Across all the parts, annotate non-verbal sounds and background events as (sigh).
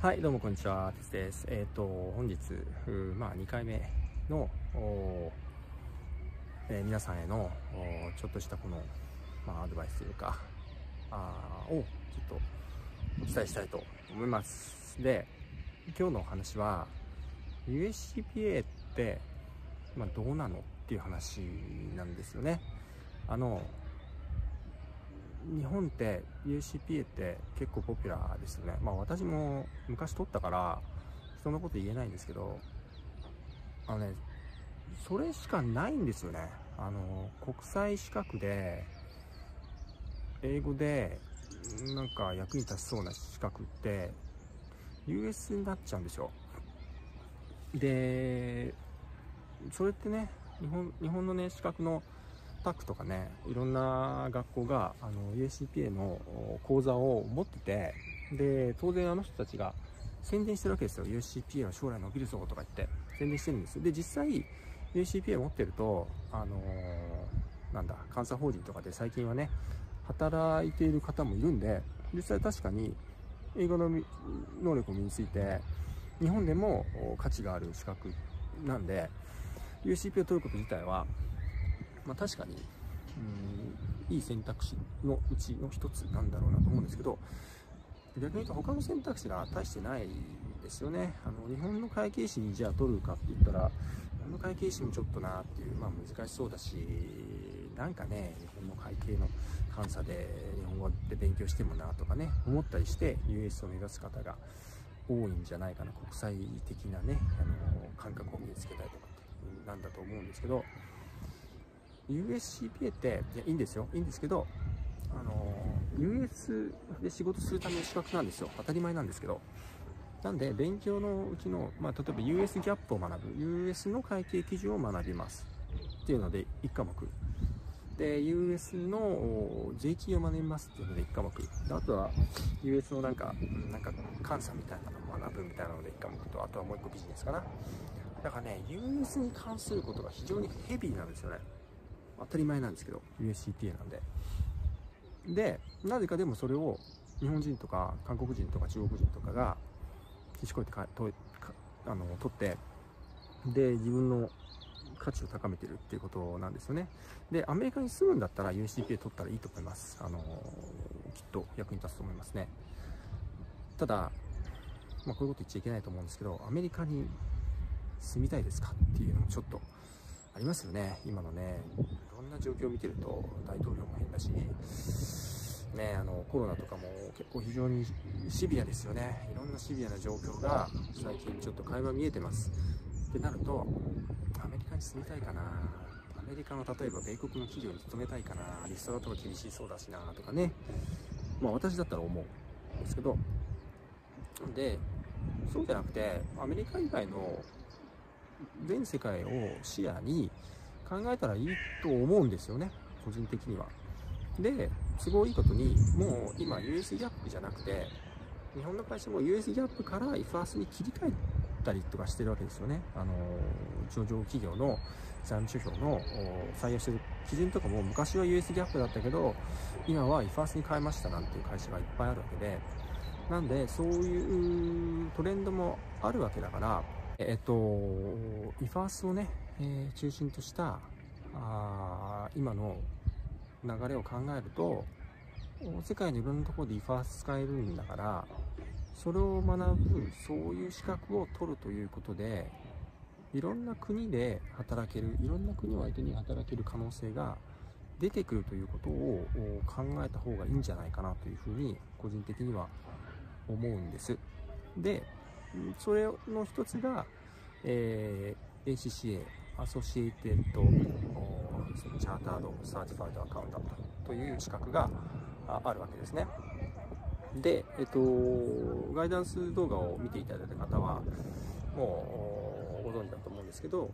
はい、どうもこんにちは、鉄です。えっ、ー、と、本日、まあ、2回目の、えー、皆さんへの、ちょっとしたこの、まあ、アドバイスというか、あを、ちょっと、お伝えしたいと思います。で、今日のお話は、USCPA って、まあ、どうなのっていう話なんですよね。あの、日本って UCPA って結構ポピュラーですよね。まあ私も昔取ったから人のこと言えないんですけど、あのね、それしかないんですよね。あの、国際資格で、英語でなんか役に立ちそうな資格って US になっちゃうんですよ。で、それってね、日本日本のね、資格のタックとかねいろんな学校があの USCPA の講座を持っててで当然あの人たちが宣伝してるわけですよ。USCPA は将来伸びるぞとか言って宣伝してるんですで実際 USCPA 持ってるとあのー、なんだ監査法人とかで最近はね働いている方もいるんで実際確かに英語の能力を身について日本でも価値がある資格なんで UCP を取ること自体はまあ、確かに、うん、いい選択肢のうちの一つなんだろうなと思うんですけど、逆に言うと他の選択肢が大してないですよね。あの、日本の会計士にじゃあ取るかって言ったら、日本の会計士もちょっとなっていう、まあ難しそうだし、なんかね、日本の会計の監査で日本語で勉強してもなとかね、思ったりして US を目指す方が多いんじゃないかな、国際的なね、あの、感覚を身につけたいとかってなんだと思うんですけど、USCPA っていやいいんですよ。いいんですけどあの US で仕事するための資格なんですよ。当たり前なんですけど。なんで勉強のうちの、まあ、例えば US ギャップを学ぶ。US の会計基準を学びます。っていうので1科目。で US の税金を学びますっていうので1科目。であとは US のなんかなんか監査みたいなのを学ぶみたいなので1科目とあとはもう1個ビジネスかな。だからね US に関することが非常にヘビーなんですよね。当たり前なんですけど USCT なんで。でなぜかでもそれを日本人とか韓国人とか中国人とかがこえてかとあの取ってで自分の価値を高めてるっていうことなんですよね。でアメリカに住むんだったら USCPA 取ったらいいと思います。あのきっと役に立つと思いますね。ただまあ、こういうこと言っちゃいけないと思うんですけどアメリカに住みたいですかっていうのもちょっとありますよね今のね。いろんな状況を見てると大統領も変だし。ねあのコロナとかも結構非常にシビアですよね。いろんなシビアな状況が最近ちょっと会話見えてます。ってなるとアメリカに住みたいかな。アメリカの例えば米国の企業に勤めたいかな。リストラとか厳しそうだしなとかね。まあ私だったら思うんですけど。でそうじゃなくてアメリカ以外の全世界を視野に考えたらいいと思うんですよね。個人的には。で都合いいことにもう今 US ギャップじゃなくて日本の会社も US ギャップから IFAS に切り替えたりとかしてるわけですよね。あの上場企業の財務諸表の採用してる基準とかも昔は US ギャップだったけど今は IFAS に変えましたなんていう会社がいっぱいあるわけで。なんでそういうトレンドもあるわけだからえっと、イファースをね、えー、中心としたあ今の流れを考えると世界のいろんなところでイファース使えるんだからそれを学ぶそういう資格を取るということでいろんな国で働けるいろんな国を相手に働ける可能性が出てくるということを考えた方がいいんじゃないかなというふうに個人的には思うんです。でそれの一つが、えー、ACCA、 Associated Chartered Certified Accountantという資格があるわけですね。で、えっと、ガイダンス動画を見ていただいた方は、もうご存知だと思うんですけど、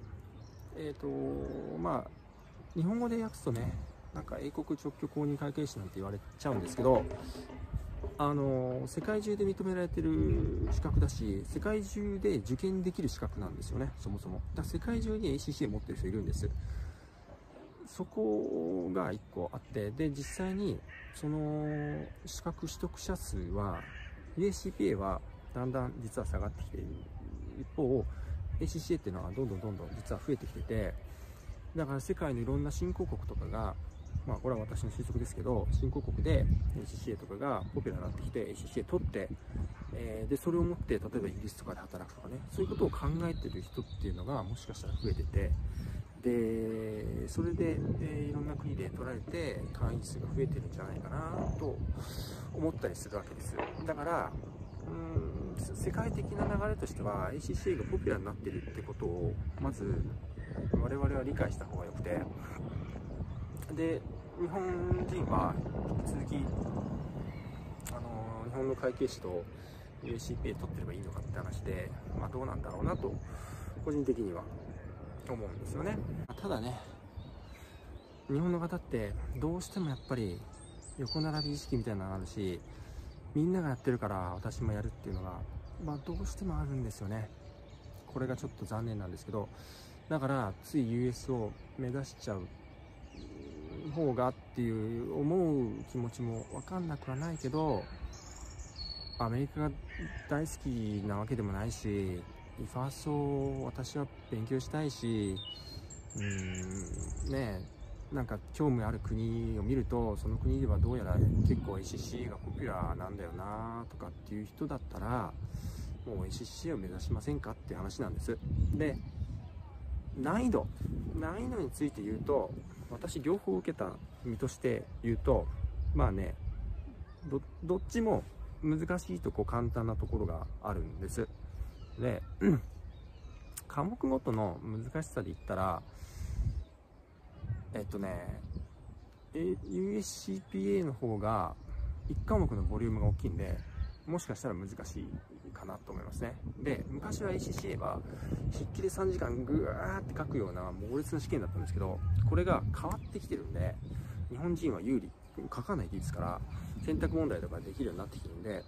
えっと、まあ、日本語で訳すとね、なんか英国直居公認会計士なんて言われちゃうんですけど、あの世界中で認められてる資格だし世界中で受験できる資格なんですよねそもそも。だ世界中に ACCA 持ってる人いるんです。そこが1個あってで実際にその資格取得者数は USCPA はだんだん実は下がってきている。一方 ACCA っていうのはどんどんどんどん実は増えてきててだから世界のいろんな新興国とかがまあこれは私の推測ですけど新興国で ACCA とかがポピュラーになってきて ACCA 取って、えー、でそれを持って例えばイギリスとかで働くとかねそういうことを考えてる人っていうのがもしかしたら増えててでそれで、えー、いろんな国で取られて会員数が増えてるんじゃないかなと思ったりするわけですだからうん世界的な流れとしては ACCA がポピュラーになってるってことをまず我々は理解した方がよくて。で日本人は引き続きあの日本の会計士と UACPA 取ってればいいのかって話で、まあ、どうなんだろうなと個人的には思うんですよね。ただね日本の方ってどうしてもやっぱり横並び意識みたいなのがあるしみんながやってるから私もやるっていうのが、まあ、どうしてもあるんですよね。これがちょっと残念なんですけどだからつい US を目指しちゃう方がっていう思う気持ちも分かんなくはないけどアメリカが大好きなわけでもないしファーストを私は勉強したいしうーんねなんか興味ある国を見るとその国ではどうやら結構 ACC がポピュラーなんだよなとかっていう人だったらもう ACC を目指しませんかっていう話なんです。で難易度。難易度について言うと私両方受けた身として言うとまあねどっちも難しいとこ簡単なところがあるんです。で (clears throat) 科目ごとの難しさで言ったらえっとね USCPA の方が1科目のボリュームが大きいんでもしかしたら難しいかなと思いますね。で昔は ACCA は筆記で3時間ぐわーって書くような猛烈な試験だったんですけどこれが変わってきてるんで日本人は有利書かないでいいですから選択問題とかできるようになってきてるんで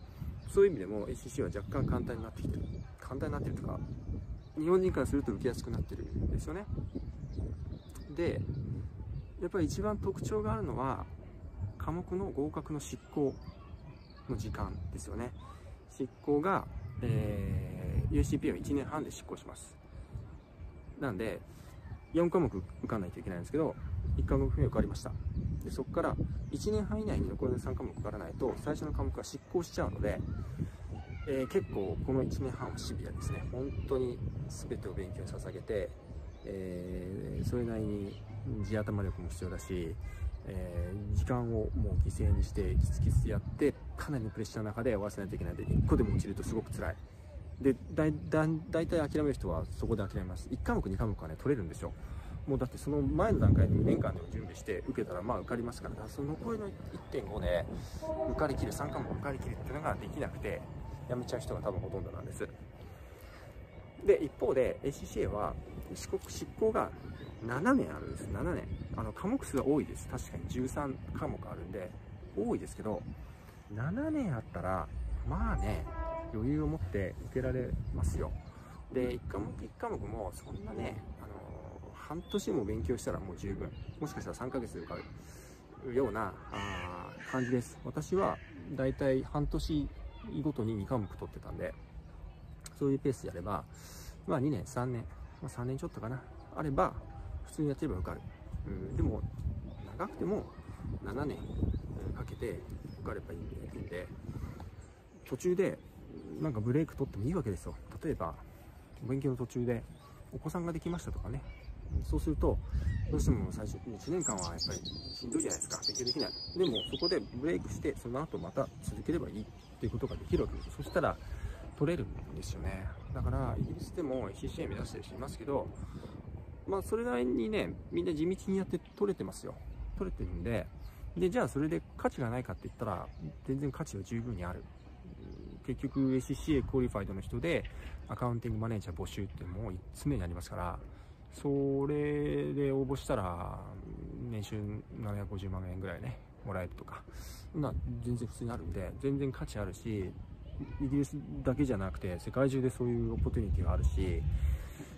そういう意味でも ACC は若干簡単になってきてる。簡単になってるとか日本人からすると受けやすくなってるんですよね。でやっぱり一番特徴があるのは科目の合格の執行の時間ですよね。執行が、えー、UCP は1年半で執行します。なんで4科目受かんないといけないんですけど1科目目受かりました。でそこから1年半以内に残りの3科目受からないと最初の科目が執行しちゃうので、えー、結構この1年半はシビアですね。本当に全てを勉強に捧げて、えー、それなりに地頭力も必要だし、えー、時間をもう犠牲にしてキツキツやってかなりのプレッシャーの中で終わらせないといけないので1個でも落ちるとすごく辛い。でだいだ大体諦める人はそこで諦めます。1科目2科目はね取れるんですよもうだってその前の段階で2年間でも準備して受けたらまあ受かりますから。その残りの1.5で受かりきる3科目受かりきるっていうのができなくて辞めちゃう人が多分ほとんどなんです。で一方で ACCA は四国執行が7年あるんです。7年。あの科目数は多いです。確かに13科目あるんで多いですけど7年あったらまあね余裕を持って受けられますよ。で1科目1科目もそんなねあの半年も勉強したらもう十分。もしかしたら3ヶ月で受かるようなあ感じです。私はだいたい半年ごとに2科目取ってたんでそういうペースでやればまあ2年3年、まあ、3年ちょっとかな。あれば普通にやってれば受かる、うん、でも長くても7年かけてかればいいんで途中でなんかブレイク取ってもいいわけですよ例えば勉強の途中でお子さんができましたとかねそうすると、どうしても最初、1年間はやっぱりしんどいじゃないですか。勉強できない。でも、そこでブレイクして、その後また続ければいいっていうことができるわけです。そしたら、取れるんですよね。だから、イギリスでも CCA 目指してる人いますけど、まあ、それなりにね、みんな地道にやって取れてますよ。取れてるんで、で、じゃあそれで価値がないかって言ったら、全然価値は十分にある。結局 ACCA クオリファイドの人でアカウンティングマネージャー募集ってもう1つ目になりますから、それで応募したら、年収750万円ぐらいね、もらえるとか、な全然普通にあるんで、全然価値あるし、イギリスだけじゃなくて、世界中でそういうオポテュニティがあるし、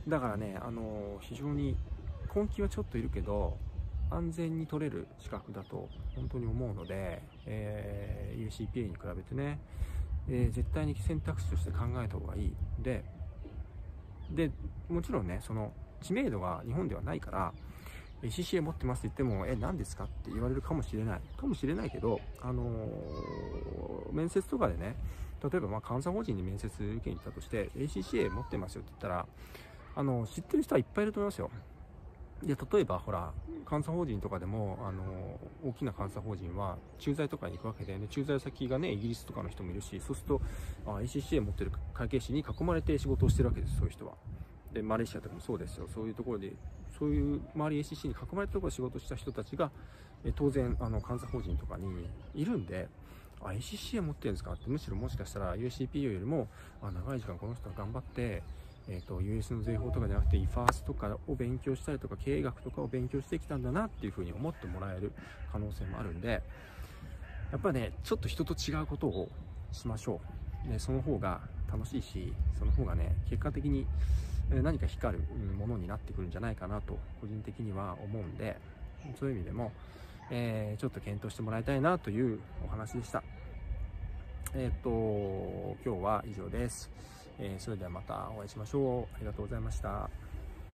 だからね、あの非常に根気はちょっといるけど、安全に取れる資格だと本当に思うので、えー、UCPA に比べてね、えー、絶対に選択肢として考えた方がいいででもちろんねその知名度が日本ではないから CCA 持ってますって言っても、え、何ですかって言われるかもしれない。かもしれないけど、あのー、面接とかでね、例えば、まあ、監査法人に面接受けに行ったとして、ACCA 持ってますよって言ったら、あの、知ってる人はいっぱいいると思いますよ。で、例えば、ほら、監査法人とかでも、あの、大きな監査法人は、駐在とかに行くわけで、ね、駐在先がね、イギリスとかの人もいるし、そうすると、あ ACCA 持ってる会計士に囲まれて仕事をしてるわけです、そういう人は。で、マレーシアとかもそうですよ。そういうところでそういう周り ACC に囲まれたところで仕事した人たちが、え当然、あの、監査法人とかにいるんで、あ、ACCA 持ってるんですかって、むしろもしかしたら UCPO よりも、あ、長い時間この人は頑張って、えっ、ー、と、US の税法とかじゃなくて EFAS とかを勉強したりとか、経営学とかを勉強してきたんだなっていうふうに思ってもらえる可能性もあるんで、やっぱね、ちょっと人と違うことをしましょう。で、その方が楽しいし、その方がね、結果的に、何か光るものになってくるんじゃないかなと個人的には思うんでそういう意味でも、えー、ちょっと検討してもらいたいなというお話でしたえっ、ー、と今日は以上です、えー、それではまたお会いしましょう。ありがとうございました。